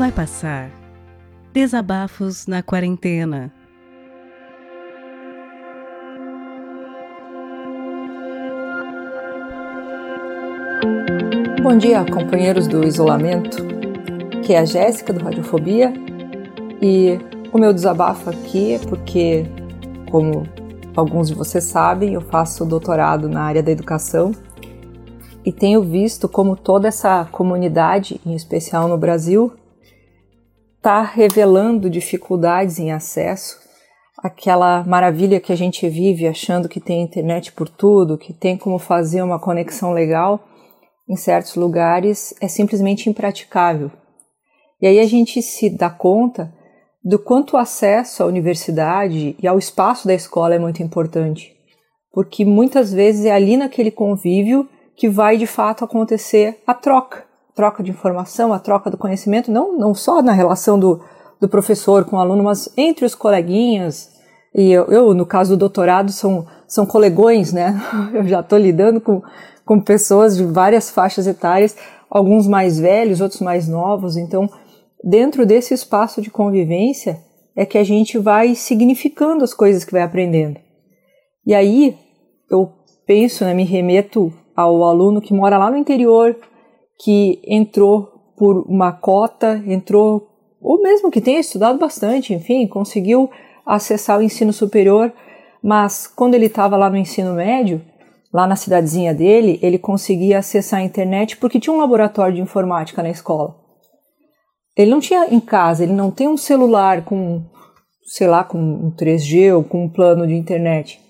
Vai passar. Desabafos na quarentena. Bom dia, companheiros do isolamento, que é a Jéssica do Radiofobia e o meu desabafo aqui é porque, como alguns de vocês sabem, eu faço doutorado na área da educação e tenho visto como toda essa comunidade, em especial no Brasil, está revelando dificuldades em acesso aquela maravilha que a gente vive achando que tem internet por tudo, que tem como fazer uma conexão legal em certos lugares é simplesmente impraticável. E aí a gente se dá conta do quanto o acesso à universidade e ao espaço da escola é muito importante, porque muitas vezes é ali naquele convívio que vai de fato acontecer a troca, troca de informação, a troca do conhecimento, não, não só na relação do, do professor com o aluno, mas entre os coleguinhas. E eu, eu no caso do doutorado, são, são colegões, né? Eu já estou lidando com, com pessoas de várias faixas etárias, alguns mais velhos, outros mais novos. Então, dentro desse espaço de convivência é que a gente vai significando as coisas que vai aprendendo. E aí eu penso, né, me remeto ao aluno que mora lá no interior, que entrou por uma cota, entrou, ou mesmo que tenha estudado bastante, enfim, conseguiu acessar o ensino superior, mas quando ele estava lá no ensino médio, lá na cidadezinha dele, ele conseguia acessar a internet porque tinha um laboratório de informática na escola. Ele não tinha em casa, ele não tem um celular com, sei lá, com um 3G ou com um plano de internet.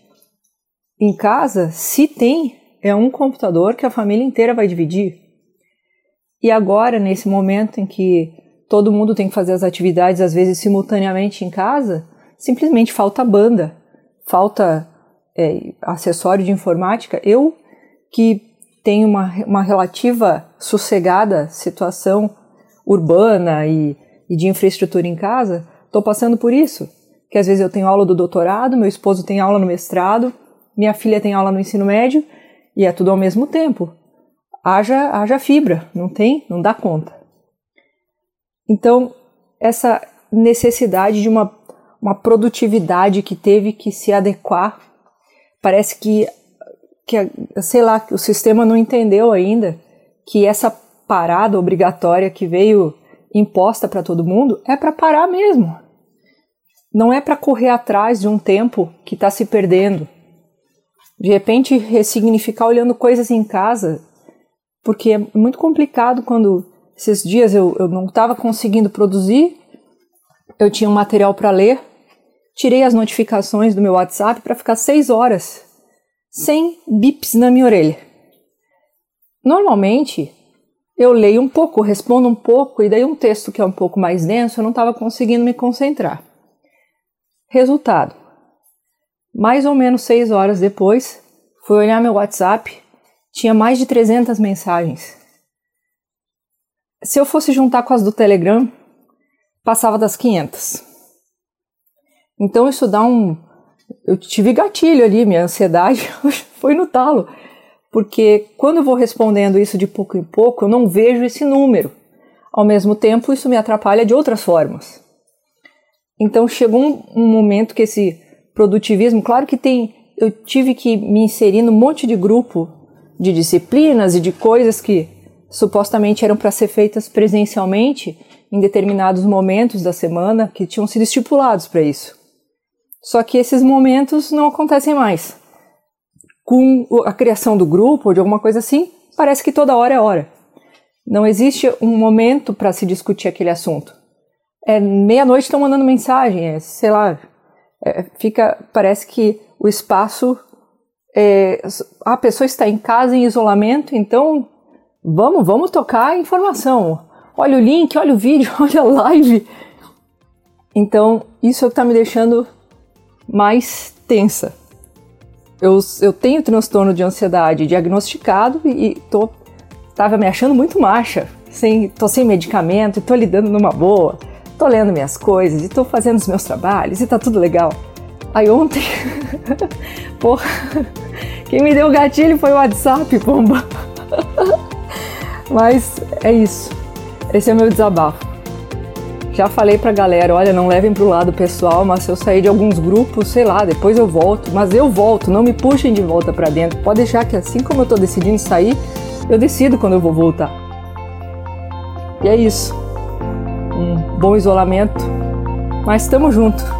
Em casa, se tem, é um computador que a família inteira vai dividir. E agora, nesse momento em que todo mundo tem que fazer as atividades, às vezes simultaneamente em casa, simplesmente falta banda, falta é, acessório de informática. Eu, que tenho uma, uma relativa sossegada situação urbana e, e de infraestrutura em casa, estou passando por isso. Que às vezes eu tenho aula do doutorado, meu esposo tem aula no mestrado, minha filha tem aula no ensino médio e é tudo ao mesmo tempo. Haja, haja fibra, não tem? Não dá conta. Então, essa necessidade de uma, uma produtividade que teve que se adequar, parece que, que, sei lá, o sistema não entendeu ainda que essa parada obrigatória que veio imposta para todo mundo é para parar mesmo. Não é para correr atrás de um tempo que está se perdendo. De repente, ressignificar olhando coisas em casa, porque é muito complicado quando esses dias eu, eu não estava conseguindo produzir, eu tinha um material para ler, tirei as notificações do meu WhatsApp para ficar seis horas sem bips na minha orelha. Normalmente, eu leio um pouco, respondo um pouco, e daí um texto que é um pouco mais denso, eu não estava conseguindo me concentrar. Resultado: mais ou menos seis horas depois, fui olhar meu WhatsApp, tinha mais de 300 mensagens. Se eu fosse juntar com as do Telegram, passava das 500. Então isso dá um. Eu tive gatilho ali, minha ansiedade foi no talo porque quando eu vou respondendo isso de pouco em pouco, eu não vejo esse número. Ao mesmo tempo, isso me atrapalha de outras formas. Então chegou um, um momento que esse produtivismo, claro que tem, eu tive que me inserir num monte de grupo de disciplinas e de coisas que supostamente eram para ser feitas presencialmente em determinados momentos da semana que tinham sido estipulados para isso. Só que esses momentos não acontecem mais com a criação do grupo ou de alguma coisa assim, parece que toda hora é hora. Não existe um momento para se discutir aquele assunto. É meia-noite estão mandando mensagem, é, sei lá, é, fica, parece que o espaço, é, a pessoa está em casa em isolamento, então vamos, vamos tocar a informação. Olha o link, olha o vídeo, olha a live. Então isso é o que está me deixando mais tensa eu, eu tenho transtorno de ansiedade diagnosticado e, tô, tava me achando muito marcha. Sem, tô sem medicamento e tô lidando numa boa. Tô lendo minhas coisas e tô fazendo os meus trabalhos e tá tudo legal. Aí ontem, porra, quem me deu o gatilho foi o WhatsApp, pomba. Mas é isso. Esse é o meu desabafo. Já falei pra galera, olha, não levem pro lado pessoal, mas se eu sair de alguns grupos, sei lá, depois eu volto. Mas eu volto, não me puxem de volta para dentro. Pode deixar que assim como eu tô decidindo sair, eu decido quando eu vou voltar. E é isso. Um bom isolamento, mas estamos junto.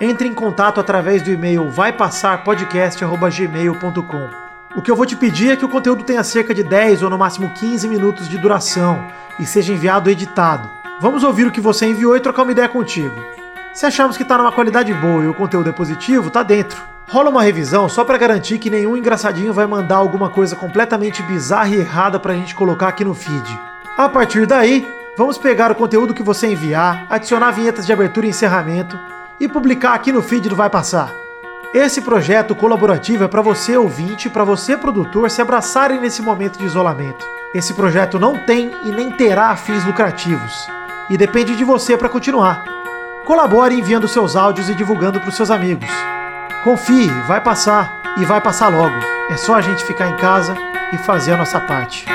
entre em contato através do e-mail vaipassarpodcast.gmail.com. O que eu vou te pedir é que o conteúdo tenha cerca de 10 ou no máximo 15 minutos de duração e seja enviado editado. Vamos ouvir o que você enviou e trocar uma ideia contigo. Se achamos que está numa qualidade boa e o conteúdo é positivo, tá dentro. Rola uma revisão só para garantir que nenhum engraçadinho vai mandar alguma coisa completamente bizarra e errada pra gente colocar aqui no feed. A partir daí, vamos pegar o conteúdo que você enviar, adicionar vinhetas de abertura e encerramento e publicar aqui no feed do Vai Passar. Esse projeto colaborativo é para você ouvinte para você produtor se abraçarem nesse momento de isolamento. Esse projeto não tem e nem terá fins lucrativos e depende de você para continuar. Colabore enviando seus áudios e divulgando para os seus amigos. Confie, vai passar e vai passar logo. É só a gente ficar em casa e fazer a nossa parte.